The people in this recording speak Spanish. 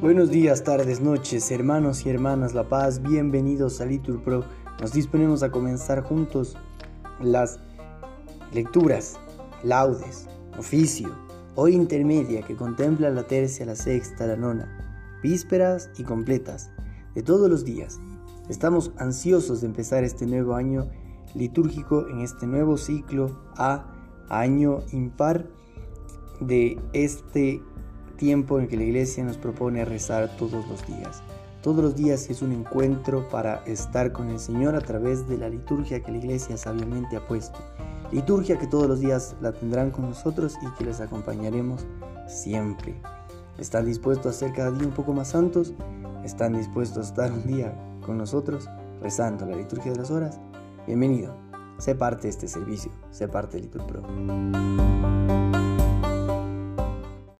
Buenos días, tardes, noches, hermanos y hermanas La Paz, bienvenidos a Litur Pro. Nos disponemos a comenzar juntos las lecturas, laudes, oficio, hoy intermedia que contempla la tercia, la sexta, la nona, vísperas y completas de todos los días. Estamos ansiosos de empezar este nuevo año litúrgico en este nuevo ciclo a año impar de este tiempo en que la iglesia nos propone rezar todos los días. Todos los días es un encuentro para estar con el Señor a través de la liturgia que la iglesia sabiamente ha puesto. Liturgia que todos los días la tendrán con nosotros y que les acompañaremos siempre. ¿Están dispuestos a ser cada día un poco más santos? ¿Están dispuestos a estar un día con nosotros rezando la liturgia de las horas? Bienvenido. Sé parte este servicio. Sé parte de Litur Pro.